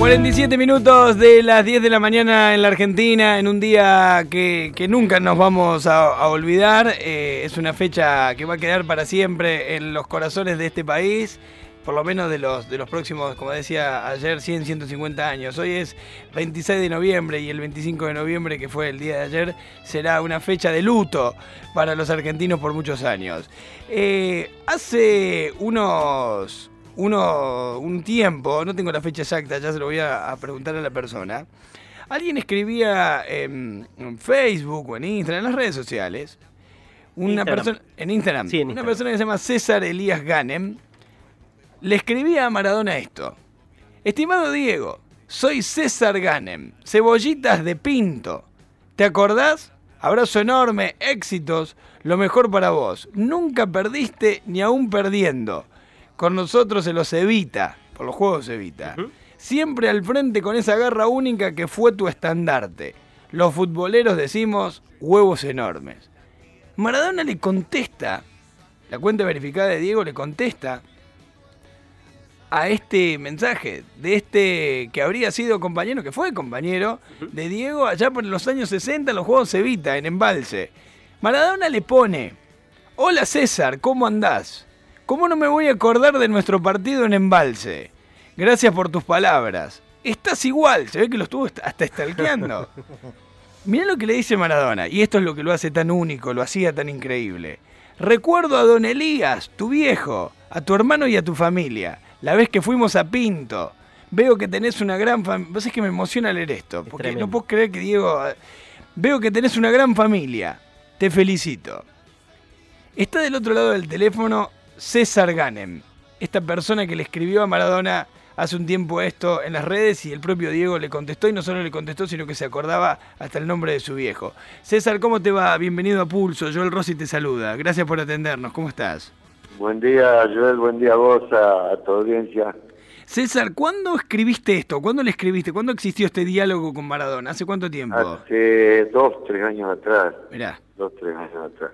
47 minutos de las 10 de la mañana en la Argentina, en un día que, que nunca nos vamos a, olvidar. Eh, es una fecha que va a quedar para siempre en los corazones de este país, por lo menos de los, de los próximos, como decía ayer, 100, 150 años. Hoy es 26 de noviembre y el 25 de noviembre, que fue el día de ayer, será una fecha de luto para los argentinos por muchos años. Eh, hace unos uno, un tiempo, no tengo la fecha exacta, ya se lo voy a, a preguntar a la persona. Alguien escribía en, en Facebook o en Instagram, en las redes sociales, una Instagram. persona en Instagram, Sí, en una Instagram. persona que se llama César Elías Ganem, le escribía a Maradona esto. Estimado Diego, soy César Ganem, cebollitas de pinto. ¿Te acordás? Abrazo enorme, éxitos, lo mejor para vos. Nunca perdiste ni aún perdiendo. Con nosotros se los evita, por los juegos se evita. Siempre al frente con esa garra única que fue tu estandarte. Los futboleros decimos huevos enormes. Maradona le contesta, la cuenta verificada de Diego le contesta a este mensaje de este que habría sido compañero, que fue compañero de Diego allá por los años 60 en los Juegos Evita, en Embalse. Maradona le pone, hola César, ¿cómo andás? ¿Cómo no me voy a acordar de nuestro partido en Embalse? Gracias por tus palabras. Estás igual, se ve que lo estuvo hasta stalkeando. Mirá lo que le dice Maradona, y esto es lo que lo hace tan único, lo hacía tan increíble. Recuerdo a don Elías, tu viejo, a tu hermano y a tu familia, la vez que fuimos a Pinto. Veo que tenés una gran familia. Vos es que me emociona leer esto, porque no puedo creer que Diego... Veo que tenés una gran familia. Te felicito. Está del otro lado del teléfono César Ganem, esta persona que le escribió a Maradona hace un tiempo esto en las redes y el propio Diego le contestó y no solo le contestó, sino que se acordaba hasta el nombre de su viejo. César, ¿cómo te va? Bienvenido a Pulso. Joel Rossi te saluda. Gracias por atendernos. ¿Cómo estás? Buen día, Joel, buen día a vos, a, a tu audiencia. César, ¿cuándo escribiste esto? ¿Cuándo le escribiste? ¿Cuándo existió este diálogo con Maradona? ¿Hace cuánto tiempo? Hace dos, tres años atrás, Mirá. dos, tres años atrás,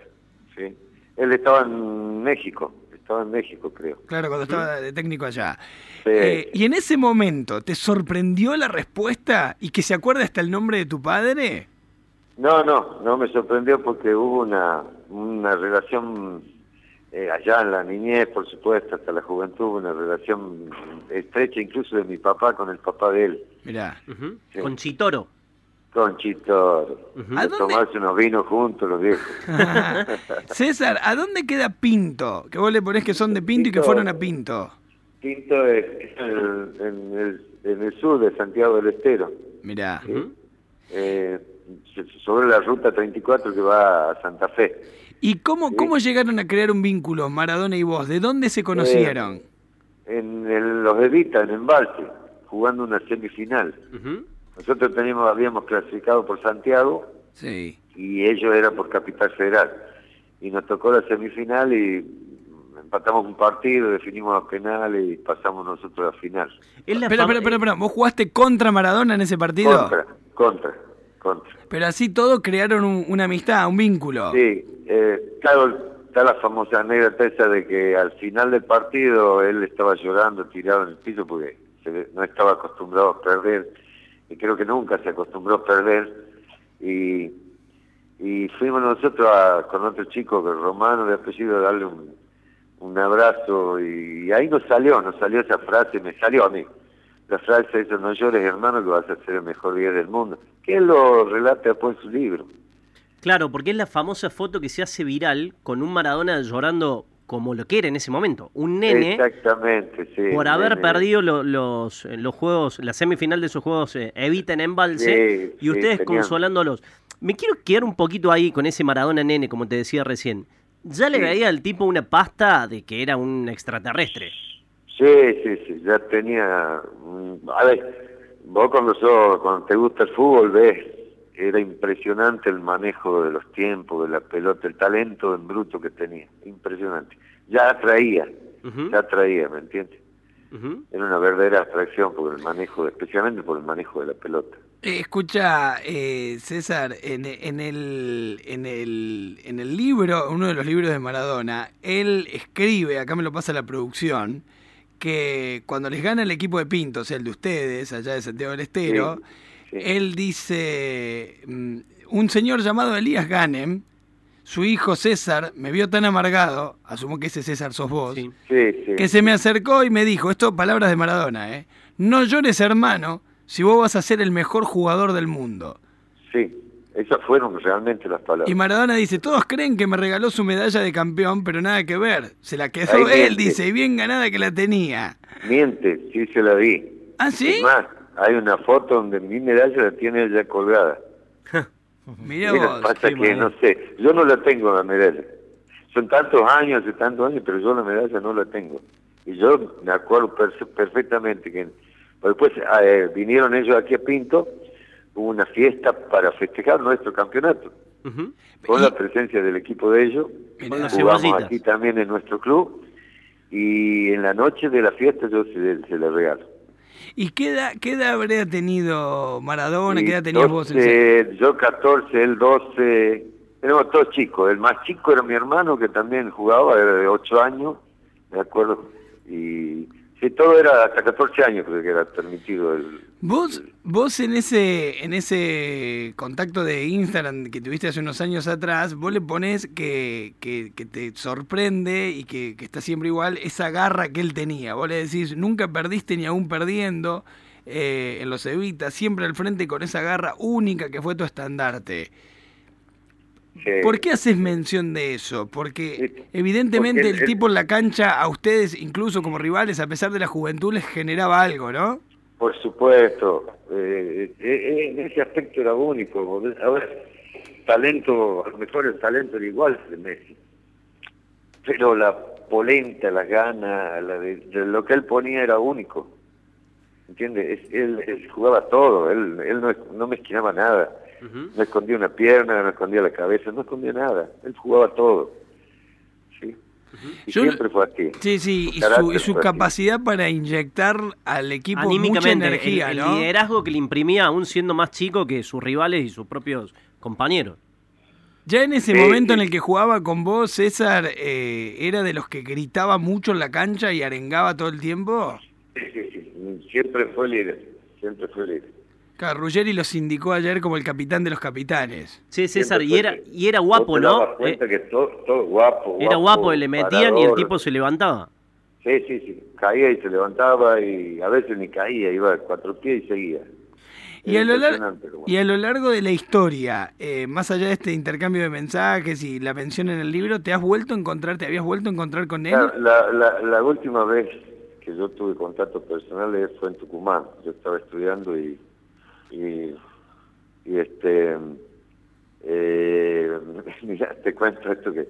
¿sí? Él estaba en México, estaba en México, creo. Claro, cuando estaba de técnico allá. Sí. Eh, y en ese momento, ¿te sorprendió la respuesta y que se acuerda hasta el nombre de tu padre? No, no, no me sorprendió porque hubo una, una relación eh, allá en la niñez, por supuesto, hasta la juventud, una relación estrecha incluso de mi papá con el papá de él, Mirá. Sí. Con Chitoro. Con Chito. Ujú. ¿A tomarse unos vinos juntos los viejos. César, ¿a dónde queda Pinto? Que vos le ponés que son de Pinto y que fueron a Pinto. Pinto es en el, en el, en el sur de Santiago del Estero. Mirá. Eh, sobre la ruta 34 que va a Santa Fe. ¿Y cómo, Sí. cómo llegaron a crear un vínculo, Maradona y vos? ¿De dónde se conocieron? En el- los Evita, en Embalse, jugando una semifinal. Ujú. Nosotros teníamos, habíamos clasificado por Santiago Sí. y ellos eran por Capital Federal. Y nos tocó la semifinal y empatamos un partido, definimos los penales y pasamos nosotros a la final. Espera, espera, espera, espera. ¿Vos jugaste contra Maradona en ese partido? Contra, contra, contra. Pero así todo crearon un- una amistad, un vínculo. Sí, eh, claro, está la famosa anécdota esa de que al final del partido él estaba llorando, tirado en el piso porque se ve- no estaba acostumbrado a perder y creo que nunca se acostumbró a perder y, y fuimos nosotros a- con otro chico, que Romano de apellido, a darle un, un abrazo y, ahí nos salió, nos salió esa frase, me salió a mí. La frase esa, no llores hermano que vas a ser el mejor día del mundo, que él lo relata después en su libro. Claro, porque es la famosa foto que se hace viral con un Maradona llorando como lo que era en ese momento. Un nene Exactamente, sí. por haber nene. perdido lo- los, los juegos, la semifinal de esos juegos eh, Evita en Embalse Sí, y ustedes consolándolos. Me quiero quedar un poquito ahí con ese Maradona nene, como te decía recién. Ya le veía al tipo una pasta de que era un extraterrestre. Sí, sí, sí, ya tenía... A ver, vos cuando, sos, cuando te gusta el fútbol ves, era impresionante el manejo de los tiempos, de la pelota, el talento en bruto que tenía, impresionante. Ya atraía, ya atraía, ¿me entiendes? Era una verdadera atracción por el manejo, especialmente por el manejo de la pelota. Eh, escucha, eh, César, en, en el, en, el, en el libro, uno de los libros de Maradona, él escribe, acá me lo pasa la producción, que cuando les gana el equipo de Pinto, o sea, el de ustedes, allá de Santiago del Estero, sí. Él dice, mm, un señor llamado Elías Ganem, su hijo César, me vio tan amargado, asumo que ese César sos vos, Sí. Sí, sí. que se me acercó y me dijo, esto palabras de Maradona, ¿eh? No llores hermano, si vos vas a ser el mejor jugador del mundo. Sí, esas fueron realmente las palabras. Y Maradona dice, todos creen que me regaló su medalla de campeón, pero nada que ver. Se la quedó Ahí él, miente. dice, y bien ganada que la tenía. Miente, sí se la vi. ¿Ah, sí? Es más, hay una foto donde mi medalla la tiene ella colgada. Mirá Mira, vos. pasa que mal. no sé, yo no la tengo la medalla. Son tantos años, hace tantos años, pero yo la medalla no la tengo. Y yo me acuerdo per- perfectamente que después eh, vinieron ellos aquí a Pinto, hubo una fiesta para festejar nuestro campeonato, con Y- la presencia del equipo de ellos. Mirá. Jugamos aquí también en nuestro club y en la noche de la fiesta yo se, se le regalo. ¿Y qué edad, qué edad habría tenido Maradona? ¿Qué edad tenías vos? en 12, Yo 14, él 12, éramos todos chicos. El más chico era mi hermano que también jugaba, era de 8 años, me acuerdo. Y sí, todo era hasta 14 años creo que era permitido. El, Vos, vos en ese, en ese contacto de Instagram que tuviste hace unos años atrás, vos le pones que, que, que te sorprende y que, que está siempre igual esa garra que él tenía. Vos le decís, nunca perdiste ni aún perdiendo eh, en los Evitas, siempre al frente con esa garra única que fue tu estandarte. Sí. ¿Por qué haces mención de eso? Porque evidentemente porque el, tipo en la cancha a ustedes, incluso como rivales, a pesar de la juventud, les generaba algo, ¿no? Por supuesto, eh, eh, eh, en ese aspecto era único. A ver, talento, a lo mejor el talento era igual de Messi, pero la polenta, la gana, la de, de lo que él ponía era único. ¿Entiendes? Es- Él, él jugaba todo, él, él no, no mezquinaba nada, No escondía una pierna, no escondía la cabeza, no escondía nada, él jugaba todo. ¿sí? Y Yo- siempre fue así. Sí, sí, y su, y su así. capacidad para inyectar al equipo mucha energía, el, el ¿no? liderazgo que le imprimía aún siendo más chico que sus rivales y sus propios compañeros. Ya en ese Sí, momento en el que jugaba con vos, César, eh, ¿era de los que gritaba mucho en la cancha y arengaba todo el tiempo? Sí, sí, sí. Siempre fue líder, siempre fue líder. Claro, Ruggeri los indicó ayer como el capitán de los capitanes. Sí, César, y era, y era guapo, ¿no? dabas cuenta Eh, que todo, todo guapo, era guapo, le metían y el tipo se levantaba. Sí, sí, sí. Caía y se levantaba y a veces ni caía, iba a cuatro pies y seguía. Y a, lo y a largo de la historia, eh, más allá de este intercambio de mensajes y la mención en el libro, ¿te has vuelto a encontrar, te habías vuelto a encontrar con él? La, la, la última vez que yo tuve contacto personal fue en Tucumán. Yo estaba estudiando y, y, y este, eh, mira, te cuento esto que,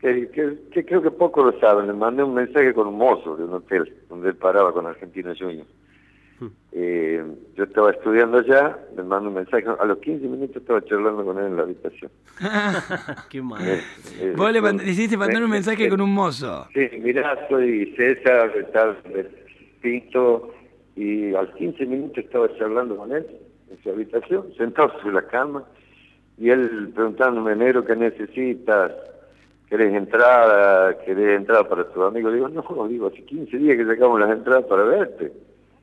que, que- que creo que pocos lo saben. Le mandé un mensaje con un mozo de un hotel donde él paraba con Argentina Juniors. Hmm. Eh, yo estaba estudiando allá, le mando un mensaje. A los 15 minutos estaba charlando con él en la habitación. Qué mal. Eh, eh, Vos le, mand- le hiciste mandar un me- mensaje me- con un mozo. Sí, mirá, soy César, tal, Pinto, y al 15 minutos estaba charlando con él en su habitación, sentado sobre la cama, y él preguntándome, negro, ¿qué necesitas? ¿Querés entrada? ¿Querés entrada para tu amigo? Digo, no, digo, hace 15 días que sacamos las entradas para verte.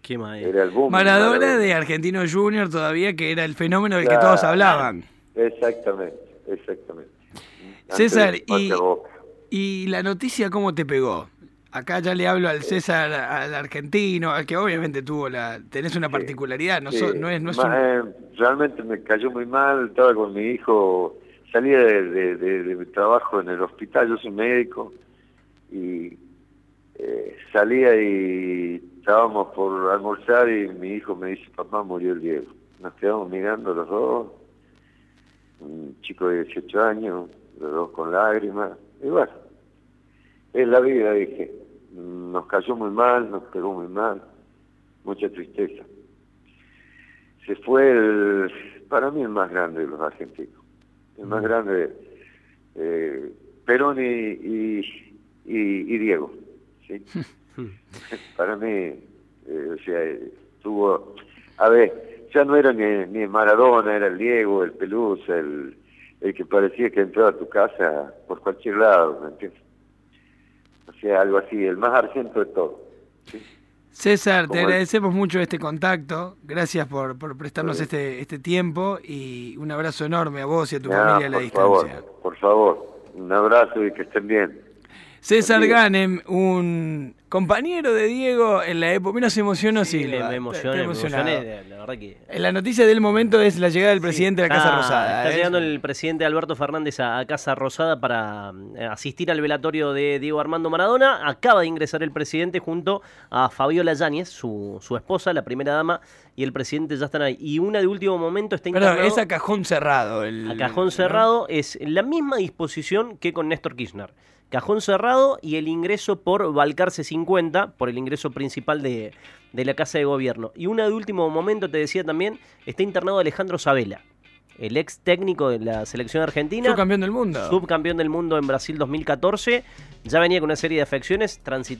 Qué. Era el boom. Maradona de Argentino Junior todavía, que era el fenómeno del que todos hablaban. Exactamente, exactamente. César, y, y la noticia cómo te pegó? Acá ya le hablo al César, al argentino, al que obviamente tuvo la... Tenés una particularidad, no, so- Sí, no es... No es ma- un- eh, realmente me cayó muy mal, estaba con mi hijo, salía de, de- de- de mi trabajo en el hospital, yo soy médico, y eh, salía y estábamos por almorzar y mi hijo me dice, papá, murió el Diego. Nos quedamos mirando los dos, un chico de 18 años, los dos con lágrimas, y bueno, es la vida, dije. Nos cayó muy mal, nos pegó muy mal, mucha tristeza se fue el, para mí el más grande de los argentinos, el más grande, eh, Perón y, y, y- y Diego, ¿sí? para mí, eh, o sea, tuvo, a ver, ya no era ni, ni Maradona, era el Diego, el Pelusa, el, el que parecía que entraba a tu casa por cualquier lado, ¿me entiendes? Sea, algo así, el más argento de todo. ¿sí? César, te agradecemos mucho este contacto. Gracias por, por prestarnos Sí. este, este tiempo y un abrazo enorme a vos y a tu familia a la distancia. favor, por favor, un abrazo y que estén bien. César. Ganem, un compañero de Diego en la época. Mira, se emocionó Sí, Silva. me, emocioné, me emocioné, la verdad que... La noticia del momento es la llegada del presidente de la Casa Rosada. Está ¿eh? llegando el presidente Alberto Fernández a, a Casa Rosada para eh, asistir al velatorio de Diego Armando Maradona. Acaba de ingresar el presidente junto a Fabiola Yáñez, su, su esposa, la primera dama, y el presidente ya están ahí. Y una de último momento está Perdón, es a cajón cerrado. El, a cajón ¿no? cerrado. Es la misma disposición que con Néstor Kirchner. Cajón cerrado y el ingreso por Balcarce 50, por el ingreso principal de, de la Casa de Gobierno. Y una de último momento, te decía también, está internado Alejandro Sabela, el ex técnico de la selección argentina. Subcampeón del mundo. Subcampeón del mundo en Brasil 2014. Ya venía con una serie de afecciones, transitar